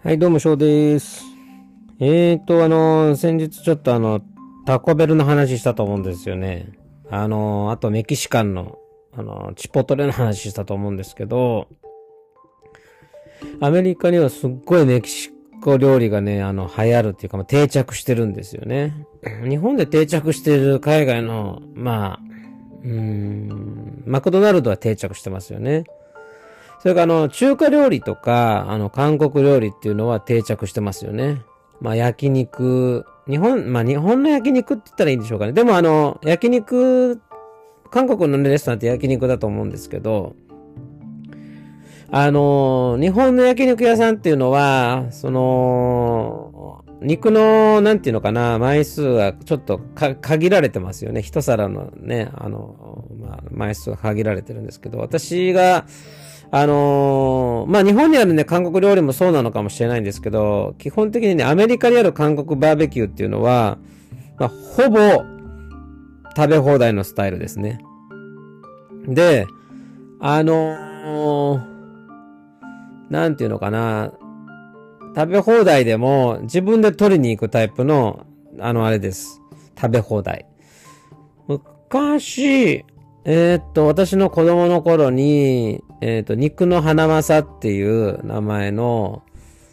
はい、どうも、翔です。えーと、あの、先日ちょっとあの、タコベルの話したと思うんですよね。あの、あとメキシカンの、あの、チポトレの話したと思うんですけど、アメリカにはすっごいメキシコ料理がね、あの、流行るっていうか、まあ、定着してるんですよね。日本で定着してる海外の、まあ、うん、マクドナルドは定着してますよね。それからあの、中華料理とか、あの、韓国料理っていうのは定着してますよね。まあ、焼肉、日本、まあ、日本の焼肉って言ったらいいんでしょうかね。でもあの、焼肉、韓国のレストランって焼肉だと思うんですけど、あの、日本の焼肉屋さんっていうのは、その、肉の、なんていうのかな、枚数がちょっと限られてますよね。一皿のね、あの、まあ、枚数が限られてるんですけど、私が、あのーまあ、日本にあるね、韓国料理もそうなのかもしれないんですけど、基本的にね、アメリカにある韓国バーベキューっていうのは、まあ、ほぼ、食べ放題のスタイルですね。で、あのーなんていうのかな、食べ放題でも自分で取りに行くタイプの、あの、あれです。食べ放題。昔、えーっと、私の子供の頃に、えーと、肉の花正っていう名前の、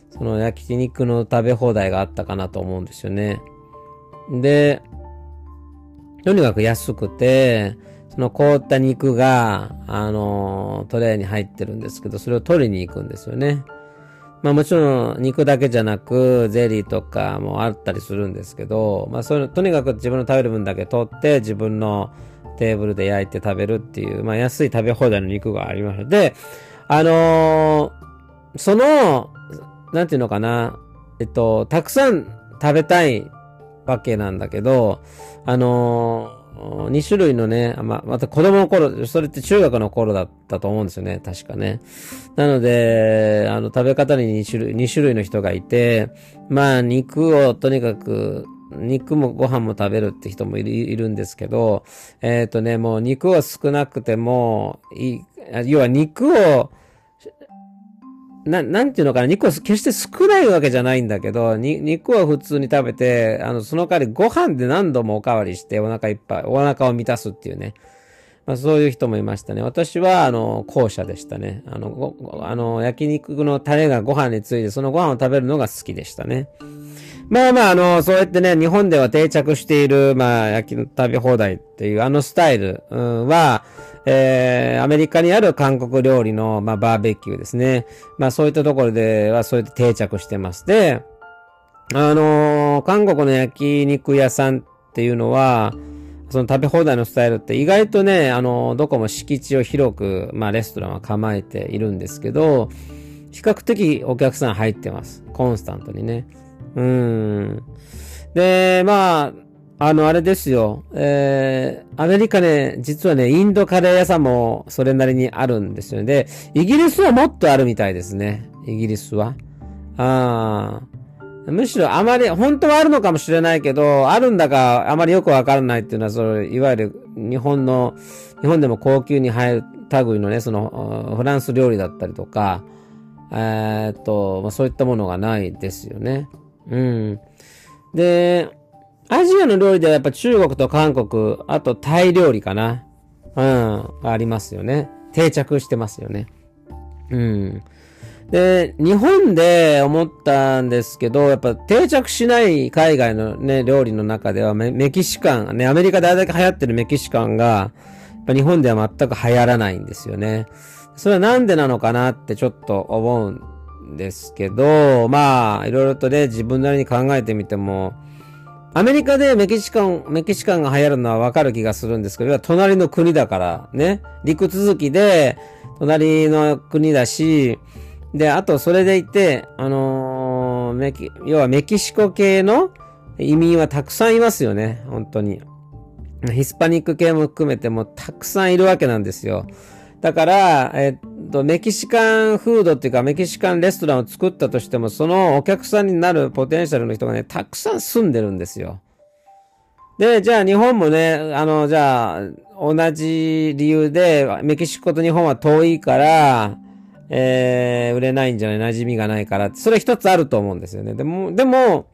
その焼肉の食べ放題があったかなと思うんですよね。で、とにかく安くて、その凍った肉が、あの、トレーに入ってるんですけど、それを取りに行くんですよね。まあもちろん肉だけじゃなく、ゼリーとかもあったりするんですけど、まあそれ、とにかく自分の食べる分だけ取って、自分のテーブルで焼いて食べるっていう、まあ安い食べ放題の肉がありました。で、あのーその、なんていうのかな、えっと、たくさん食べたいわけなんだけど、あのー2種類のね、ま、また子供の頃、それって中学の頃だったと思うんですよね、確かね。なので、あの、食べ方に2種類、2種類の人がいて、まあ、肉をとにかく、肉もご飯も食べるって人もいるんですけど、えっ、とね、もう肉は少なくても、いい、要は肉を、な、なんていうのかな、肉は決して少ないわけじゃないんだけど、に、肉は普通に食べて、あの、その代わりご飯で何度もおかわりしてお腹いっぱい、お腹を満たすっていうね。まあそういう人もいましたね。私は、あの、後者でしたね。あの、ご、あの、焼肉のタレがご飯について、そのご飯を食べるのが好きでしたね。まあまあ、あの、そうやってね、日本では定着している、まあ、焼きの食べ放題っていうあのスタイルは、えー、アメリカにある韓国料理の、まあ、バーベキューですね。まあ、そういったところでは、そうやって定着してます。で、あのー韓国の焼肉屋さんっていうのは、その食べ放題のスタイルって意外とね、あのどこも敷地を広く、まあ、レストランは構えているんですけど、比較的お客さん入ってます。コンスタントにね。うん。で、まあ、あの、あれですよ。えー、アメリカね、実はね、インドカレー屋さんもそれなりにあるんですよね。で、イギリスはもっとあるみたいですね。イギリスは。ああ。むしろあまり、本当はあるのかもしれないけど、あるんだかあまりよくわからないっていうのは、それ、いわゆる日本の、日本でも高級に入る類のね、その、フランス料理だったりとか、えーっと、まあ、そういったものがないですよね。うん。で、アジアの料理ではやっぱ中国と韓国、あとタイ料理かな。うん、ありますよね。定着してますよね。うん。で、日本で思ったんですけど、やっぱ定着しない海外のね、料理の中ではメキシカン、ね、アメリカであれだけ流行ってるメキシカンが、やっぱ日本では全く流行らないんですよね。それはなんでなのかなってちょっと思うんですけど、まあ、いろいろとね、自分なりに考えてみても、アメリカでメキシカン、メキシカンが流行るのはわかる気がするんですけど、隣の国だからね、陸続きで、隣の国だし、で、あとそれでいて、あのーメキ、要はメキシコ系の移民はたくさんいますよね、本当に。ヒスパニック系も含めてもたくさんいるわけなんですよ。だから、えっと、メキシカンフードっていうか、メキシカンレストランを作ったとしても、そのお客さんになるポテンシャルの人がね、たくさん住んでるんですよ。で、じゃあ日本もね、あの、じゃあ、同じ理由で、メキシコと日本は遠いから、えー、売れないんじゃない馴染みがないからそれ一つあると思うんですよね。でも、でも、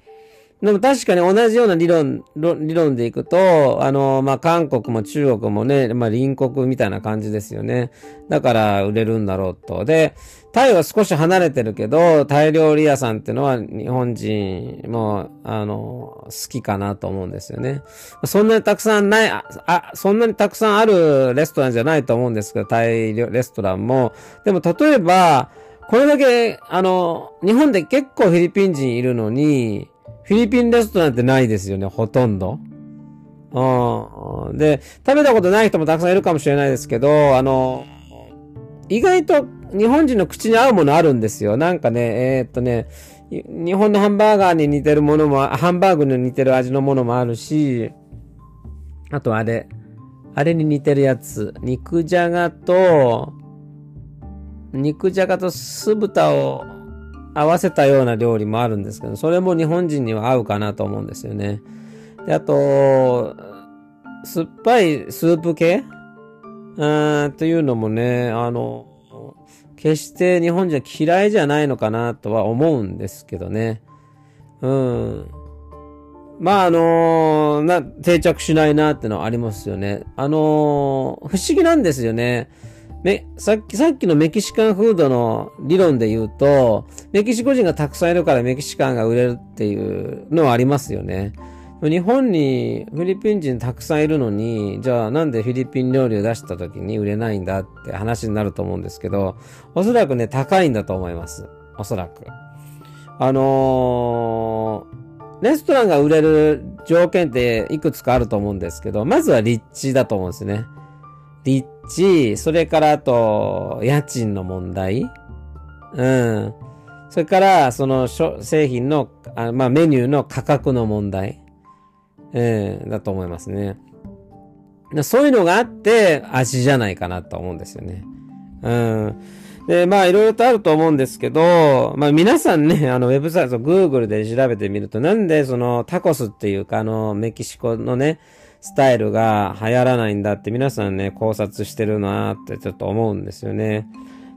でも確かに同じような理論、理論でいくと、あの、まあ、韓国も中国もね、まあ、隣国みたいな感じですよね。だから売れるんだろうと。で、タイは少し離れてるけど、タイ料理屋さんっていうのは日本人も、あの、好きかなと思うんですよね。そんなにたくさんない、あ、そんなにたくさんあるレストランじゃないと思うんですけど、タイレストランも。でも例えば、これだけ、あの、日本で結構フィリピン人いるのに、フィリピンレストランってないですよね、ほとんど。うん。で、食べたことない人もたくさんいるかもしれないですけど、あの、意外と日本人の口に合うものあるんですよ。なんかね、えー、っとね、日本のハンバーガーに似てるものも、ハンバーグに似てる味のものもあるし、あとあれ、あれに似てるやつ、肉じゃがと、肉じゃがと酢豚を合わせたような料理もあるんですけど、それも日本人には合うかなと思うんですよね。で、あと、酸っぱいスープ系？うーんというのもね、あの、決して日本人は嫌いじゃないのかなとは思うんですけどね。うん。まあ、あのな、定着しないなってのはありますよね。あの不思議なんですよね。め、さっき、さっきのメキシカンフードの理論で言うと、メキシコ人がたくさんいるからメキシカンが売れるっていうのはありますよね。日本にフィリピン人たくさんいるのに、じゃあなんでフィリピン料理を出した時に売れないんだって話になると思うんですけど、おそらくね、高いんだと思います。おそらく。あのー、レストランが売れる条件っていくつかあると思うんですけど、まずは立地だと思うんですね。立地、それからあと、家賃の問題。うん。それから、その製品の、あまあ、メニューの価格の問題。えー、だと思いますね。そういうのがあって、味じゃないかなと思うんですよね。うん。で、まあ、いろいろとあると思うんですけど、まあ、皆さんね、あの、ウェブサイト、Google で調べてみると、なんでそのタコスっていうか、あの、メキシコのね、スタイルが流行らないんだって皆さんね、考察してるなってちょっと思うんですよね。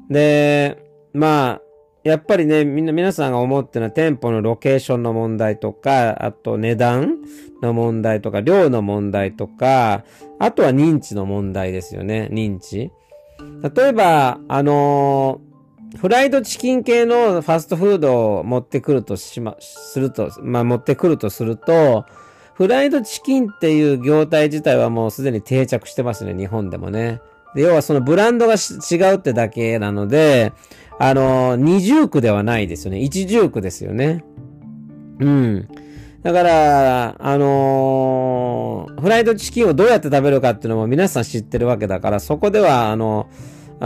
で、まあ、やっぱりね、みんな、皆さんが思ってるのは店舗のロケーションの問題とか、あと値段の問題とか、量の問題とか、あとは認知の問題ですよね、認知。例えば、あのー、フライドチキン系のファストフードを持ってくるとしま、すると、まあ、持ってくるとすると、フライドチキンっていう業態自体はもうすでに定着してますね、日本でもね。で、要はそのブランドが違うってだけなので、あの、二重苦ではないですよね。一重苦ですよね。うん。だから、あのー、フライドチキンをどうやって食べるかっていうのも皆さん知ってるわけだから、そこでは、あの、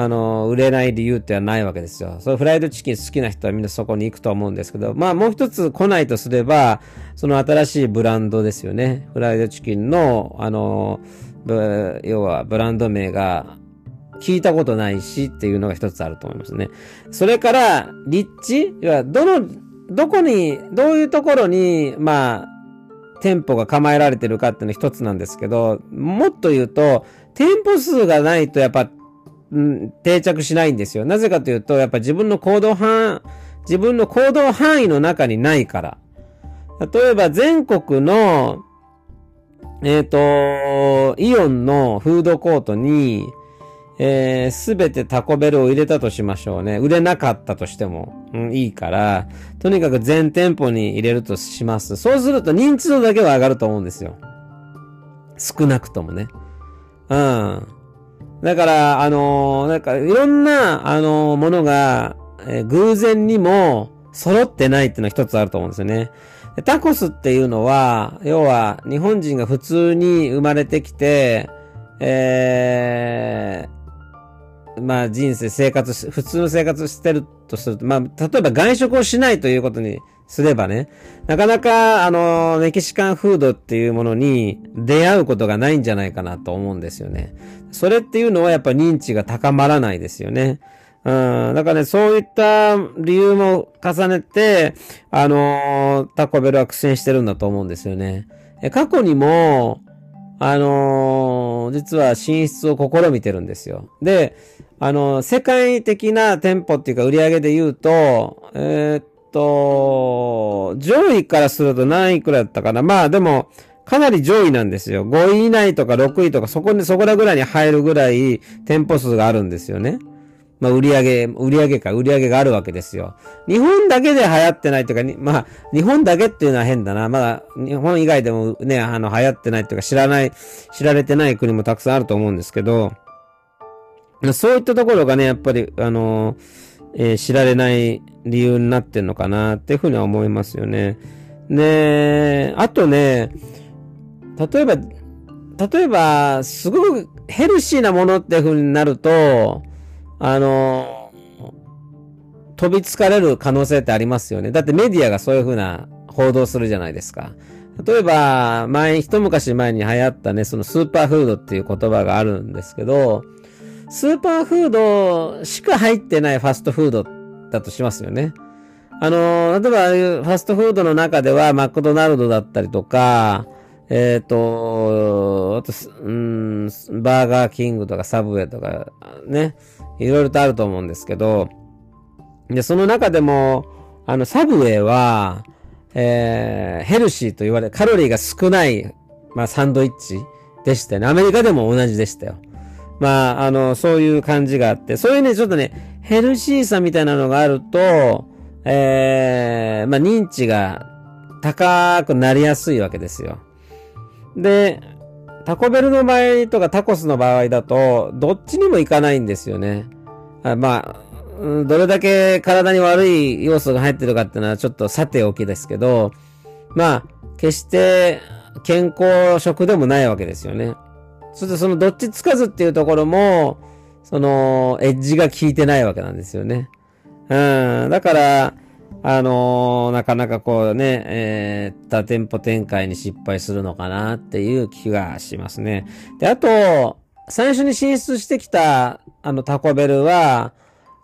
あの、売れない理由ってはないわけですよ。そうフライドチキン好きな人はみんなそこに行くと思うんですけど、まあもう一つ来ないとすれば、その新しいブランドですよね。フライドチキンの、あの、要はブランド名が聞いたことないしっていうのが一つあると思いますね。それから、立地要は、どの、どこに、どういうところに、まあ、店舗が構えられてるかっていうの一つなんですけど、もっと言うと、店舗数がないとやっぱん、定着しないんですよ。なぜかというと、やっぱ自分の行動範、自分の行動範囲の中にないから。例えば全国の、えっ、ー、と、イオンのフードコートに、えす、べてタコベルを入れたとしましょうね。売れなかったとしても、うん、いいから、とにかく全店舗に入れるとします。そうすると認知度だけは上がると思うんですよ。少なくともね。うん。だから、あのー、なんか、いろんな、あのー、ものが、えー、偶然にも揃ってないっていうのは一つあると思うんですよね。タコスっていうのは、要は、日本人が普通に生まれてきて、えー、まあ人生、生活し普通の生活してるとすると、まあ、例えば外食をしないということにすればね、なかなか、あの、メキシカンフードっていうものに出会うことがないんじゃないかなと思うんですよね。それっていうのはやっぱ認知が高まらないですよね。うん。だからね、そういった理由も重ねて、あのタコベルは苦戦してるんだと思うんですよね。過去にも、あのー実は進出を試みてるんですよ。で、あのー世界的な店舗っていうか売り上げで言うと、えーっと、上位からすると何位くらいだったかな。まあでも、かなり上位なんですよ。5位以内とか6位とか、そこに、そこらぐらいに入るぐらい店舗数があるんですよね。まあ、売り上げ、売り上げか、売り上げがあるわけですよ。日本だけで流行ってないというか、まあ、日本だけっていうのは変だな。まだ、日本以外でもね、あの、流行ってないというか、知らない、知られてない国もたくさんあると思うんですけど、そういったところがね、やっぱり、あの、えー知られない理由になってんのかなっていうふうには思いますよね。ねあとね、例えば、例えば、すごくヘルシーなものっていう風になると、あの、飛びつかれる可能性ってありますよね。だってメディアがそういう風な報道するじゃないですか。例えば、前、一昔前に流行ったね、そのスーパーフードっていう言葉があるんですけど、スーパーフードしか入ってないファストフードだとしますよね。あの、例えばファストフードの中ではマクドナルドだったりとか、えっ、と、あと、うん、バーガーキングとかサブウェイとか、ね、いろいろとあると思うんですけど、で、その中でも、あの、サブウェイは、えー、ヘルシーと言われ、カロリーが少ない、まあ、サンドイッチでしたよね。アメリカでも同じでしたよ。まあ、あの、そういう感じがあって、そういうね、ちょっとね、ヘルシーさみたいなのがあると、えー、まあ、認知が高くなりやすいわけですよ。で、タコベルの場合とかタコスの場合だと、どっちにもいかないんですよね。あまあ、どれだけ体に悪い要素が入ってるかっていうのはちょっとさておきですけど、まあ、決して健康食でもないわけですよね。そしてそのどっちつかずっていうところも、その、エッジが効いてないわけなんですよね。うん。だから、あのーなかなかこうね、えー、多店舗展開に失敗するのかなっていう気がしますね。で、あと、最初に進出してきた、あの、タコベルは、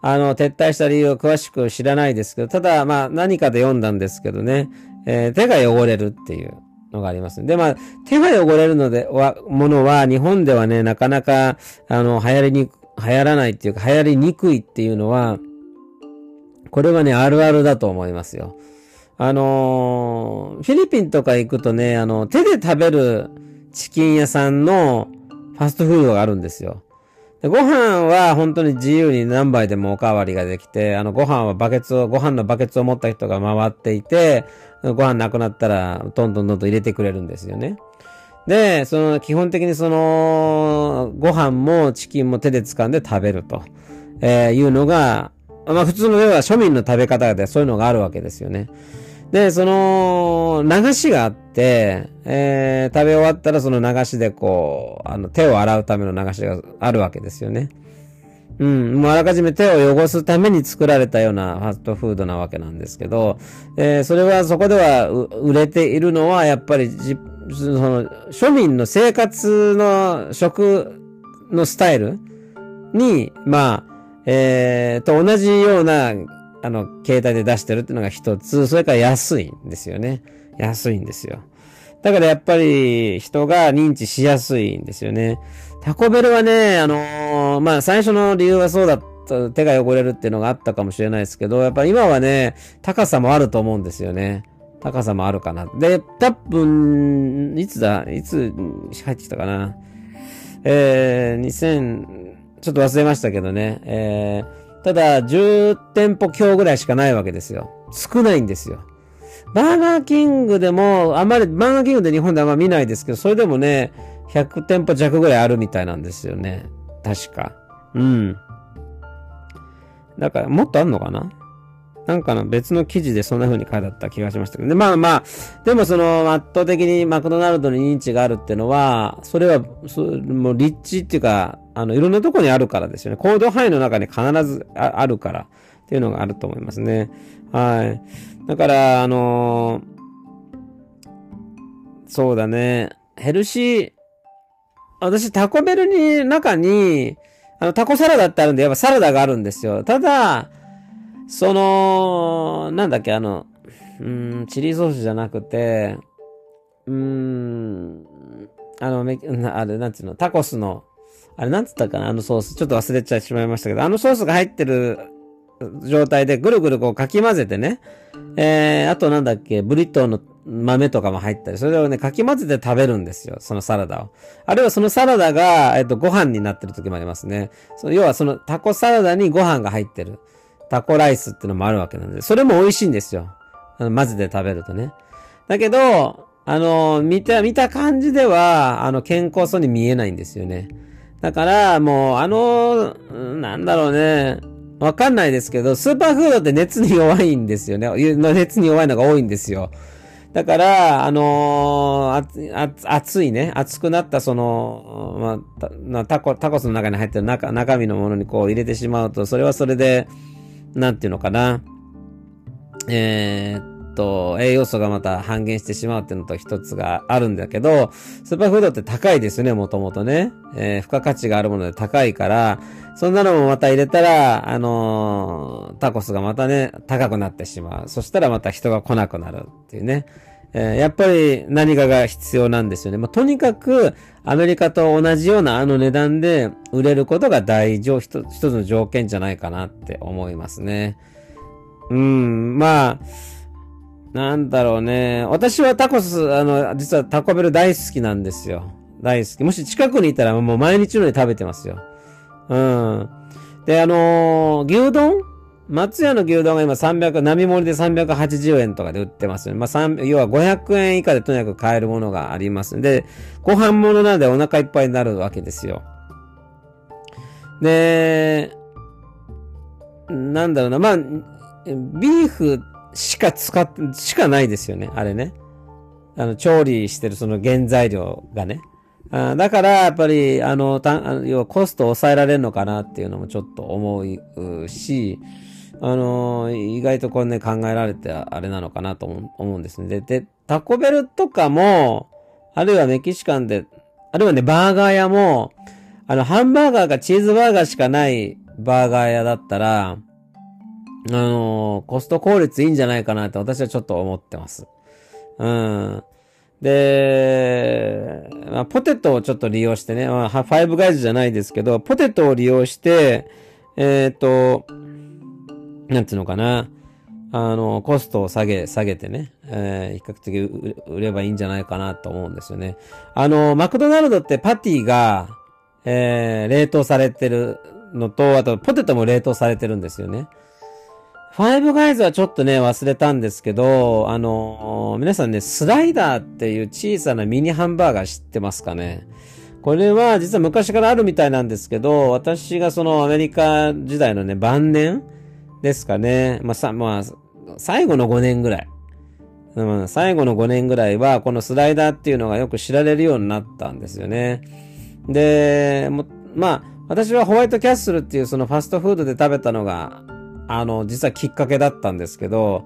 あの、撤退した理由を詳しく知らないですけど、ただ、まあ、何かで読んだんですけどね、えー手が汚れるっていうのがあります。で、まあ、手が汚れるので、は、ものは、日本ではね、なかなか、あの、流行りに、流行らないっていうか、流行りにくいっていうのは、これはね、あるあるだと思いますよ。あのーフィリピンとか行くとね、あの、手で食べるチキン屋さんのファストフードがあるんですよ。でご飯は本当に自由に何杯でもおかわりができて、あの、ご飯はバケツを、ご飯のバケツを持った人が回っていて、ご飯なくなったら、どんどんどんどん入れてくれるんですよね。で、その、基本的にその、ご飯もチキンも手で掴んで食べると、えーいうのが、まあ普通の要は庶民の食べ方でそういうのがあるわけですよね。で、その、流しがあって、えー食べ終わったらその流しでこう、あの、手を洗うための流しがあるわけですよね。うん、もうあらかじめ手を汚すために作られたようなファストフードなわけなんですけど、えーそれはそこでは売れているのはやっぱりじ、その、庶民の生活の食のスタイルに、まあ、えー、と同じような、あの、携帯で出してるっていうのが一つ、それから安いんですよね。安いんですよ。だからやっぱり人が認知しやすいんですよね。タコベルはね、あのーまあ最初の理由はそうだった、手が汚れるっていうのがあったかもしれないですけど、やっぱ今はね、高さもあると思うんですよね。高さもあるかな。で、多分、いつだ？いつ入ってきたかな？えー、2000、ちょっと忘れましたけどね。えー、ただ、10店舗強ぐらいしかないわけですよ。少ないんですよ。バーガーキングでも、あまり、バーガーキングで日本であんま見ないですけど、それでもね、100店舗弱ぐらいあるみたいなんですよね。確か。うん。だから、もっとあんのかな？なんかの別の記事でそんな風に書いてあった気がしましたけど。で、まあまあ、でもその圧倒的にマクドナルドに認知があるってのは、それは、そもう立地っていうか、あの、いろんなとこにあるからですよね。行動範囲の中に必ずあるからっていうのがあると思いますね。はい。だから、あのそうだね。ヘルシー、私タコベルに、中に、あの、タコサラダってあるんで、やっぱサラダがあるんですよ。ただ、その、なんだっけ、あの、うん、チリソースじゃなくて、うーん、あの、あれ、なんていうの、タコスの、あれ、なんつったかな？あのソース。ちょっと忘れちゃいしまいましたけど、あのソースが入ってる状態でぐるぐるこうかき混ぜてね。えー、あとなんだっけ、ブリトーの豆とかも入ったり、それをね、かき混ぜて食べるんですよ。そのサラダを。あるいはそのサラダが、えっと、ご飯になってる時もありますね。その要はそのタコサラダにご飯が入ってる。タコライスってのもあるわけなんで、それも美味しいんですよ。あの混ぜて食べるとね。だけど、あの、見た、見た感じでは、あの、健康そうに見えないんですよね。だから、もう、あの、なんだろうね。わかんないですけど、スーパーフードって熱に弱いんですよね。熱に弱いのが多いんですよ。だから、あのー、熱いね、熱くなったその、まあ、タコ、タコスの中に入ってる中、中身のものにこう入れてしまうと、それはそれで、なんていうのかな。えー、と、栄養素がまた半減してしまうっていうのと一つがあるんだけど、スーパーフードって高いですね、もともとね。えー、付加価値があるもので高いから、そんなのもまた入れたら、あのー、タコスがまたね、高くなってしまう。そしたらまた人が来なくなるっていうね。えー、やっぱり何かが必要なんですよね。まあ、とにかく、アメリカと同じようなあの値段で売れることが大事、一つの条件じゃないかなって思いますね。うん、まあ、なんだろうね。私はタコス、あの、実はタコベル大好きなんですよ。大好き。もし近くにいたらもう毎日のように食べてますよ。うん。で、あのー、牛丼？松屋の牛丼が今300、並盛りで380円とかで売ってますよね。まあ、3、要は500円以下でとにかく買えるものがありますで、ご飯物なんでお腹いっぱいになるわけですよ。で、なんだろうな、まあ、ビーフしか使って、しかないですよね、あれね。あの、調理してるその原材料がね。あだから、やっぱり、あの、た要はコストを抑えられるのかなっていうのもちょっと思うし、あの、意外とこれね、考えられてあれなのかなと思うんですね。で、で、タコベルとかも、あるいはメキシカンで、あるいはね、バーガー屋も、あの、ハンバーガーかチーズバーガーしかないバーガー屋だったら、あの、コスト効率いいんじゃないかなって私はちょっと思ってます。うん。で、まあ、ポテトをちょっと利用してね、まあ、ファイブガイズじゃないですけど、ポテトを利用して、えっ、ー、と、なんていうのかな。あの、コストを下げ、下げてね、えー、比較的売ればいいんじゃないかなと思うんですよね。あの、マクドナルドってパティが、えー、冷凍されてるのと、あとポテトも冷凍されてるんですよね。ファイブガイズはちょっとね、忘れたんですけど、あのー、皆さんね、スライダーっていう小さなミニハンバーガー知ってますかね？これは実は昔からあるみたいなんですけど、私がそのアメリカ時代のね、晩年ですかね。まあ、さ、まあ、最後の5年ぐらい。うん、最後の5年ぐらいは、このスライダーっていうのがよく知られるようになったんですよね。で、まあ、私はホワイトキャッスルっていうそのファストフードで食べたのがあの、実はきっかけだったんですけど、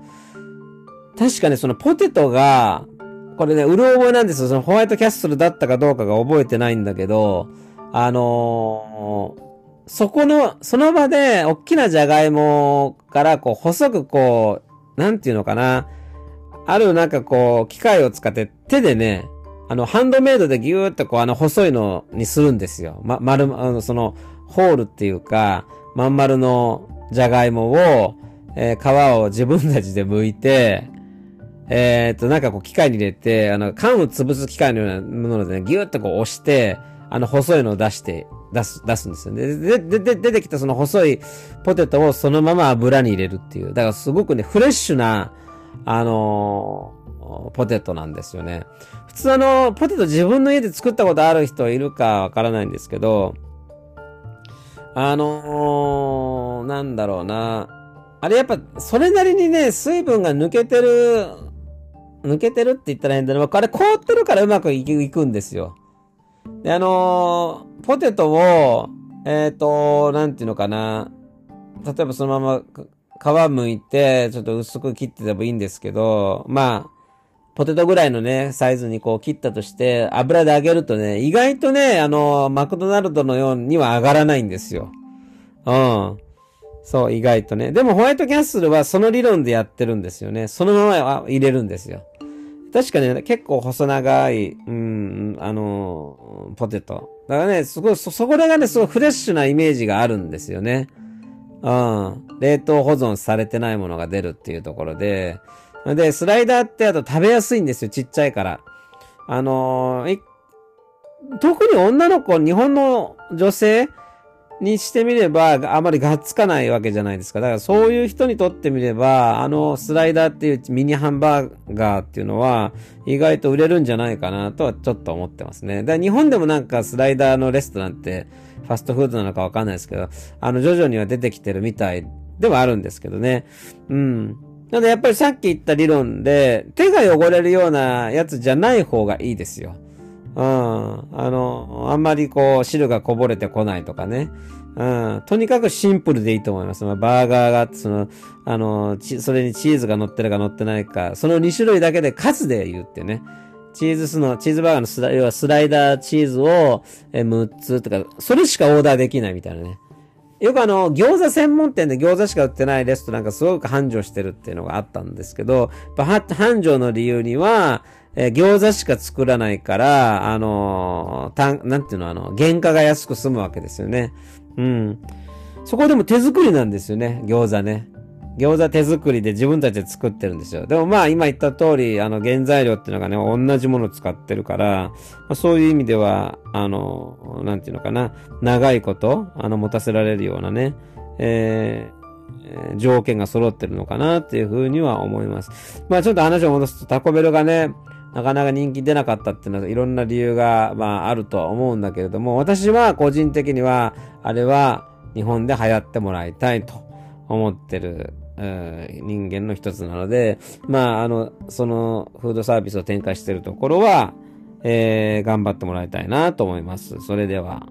確かね、そのポテトが、これね、うる覚えなんですよ。そのホワイトキャッスルだったかどうかが覚えてないんだけど、あのー、そこの、その場で、大きなじゃがいもから、こう、細くこう、なんていうのかな。あるなんかこう、機械を使って手でね、あの、ハンドメイドでギューってこう、あの、細いのにするんですよ。ま、丸、あの、その、ホールっていうか、まん丸のじゃがいもを、えー、皮を自分たちで剥いて、えー、っと、なんかこう機械に入れて、あの、缶を潰す機械のようなものでね、ギューッとこう押して、あの、細いのを出して、出す、出すんですよね。で、で、で、出てきたその細いポテトをそのまま油に入れるっていう。だからすごくね、フレッシュな、あのー、ポテトなんですよね。普通あの、ポテト自分の家で作ったことある人いるかわからないんですけど、あのー、なんだろうな。あれやっぱ、それなりにね、水分が抜けてる、抜けてるって言ったら変だな。あれ凍ってるからうまくいくんですよ。で、あのー、ポテトを、えっ、ー、と、なんていうのかな。例えばそのまま皮むいて、ちょっと薄く切っててもいいんですけど、まあ、ポテトぐらいのね、サイズにこう切ったとして、油で揚げるとね、意外とね、あの、マクドナルドのようには上がらないんですよ。うん。そう、意外とね。でもホワイトキャッスルはその理論でやってるんですよね。そのまま入れるんですよ。確かね、結構細長い、うん、あの、ポテト。だからね、すごい、そ、そこらがね、すごいフレッシュなイメージがあるんですよね。うん。冷凍保存されてないものが出るっていうところで。で、スライダーってあと食べやすいんですよ、ちっちゃいから。あのー、特に女の子、日本の女性にしてみれば、あまりがっつかないわけじゃないですか。だからそういう人にとってみれば、あのスライダーっていうミニハンバーガーっていうのは、意外と売れるんじゃないかなとはちょっと思ってますね。だから日本でもなんかスライダーのレストランって、ファストフードなのかわかんないですけど、あの徐々には出てきてるみたいではあるんですけどね。うん。なのでやっぱりさっき言った理論で、手が汚れるようなやつじゃない方がいいですよ。うん。あの、あんまりこう、汁がこぼれてこないとかね。うん。とにかくシンプルでいいと思います。まあ、バーガーがあって、その、あの、それにチーズが乗ってるか乗ってないか、その2種類だけで数で言ってね。チーズスの、チーズバーガーのスラ要はスライダーチーズをえ6つとか、それしかオーダーできないみたいなね。よくあの、餃子専門店で餃子しか売ってないレストランがすごく繁盛してるっていうのがあったんですけど、繁盛の理由には、えー、餃子しか作らないから、あのー、たん、なんていうの、あの、原価が安く済むわけですよね。うん。そこでも手作りなんですよね、餃子ね。餃子手作りで自分たちで作ってるんですよ。でもまあ今言った通り、あの原材料っていうのがね、同じもの使ってるから、まあ、そういう意味では、あの、なんていうのかな、長いこと、あの、持たせられるようなね、えー、条件が揃ってるのかなっていうふうには思います。まあちょっと話を戻すとタコベルがね、なかなか人気出なかったっていうのは、いろんな理由が、まあ、あるとは思うんだけれども、私は個人的には、あれは日本で流行ってもらいたいと思ってる、人間の一つなので、まあ、あの、そのフードサービスを展開しているところは、えー、頑張ってもらいたいなと思います。それでは。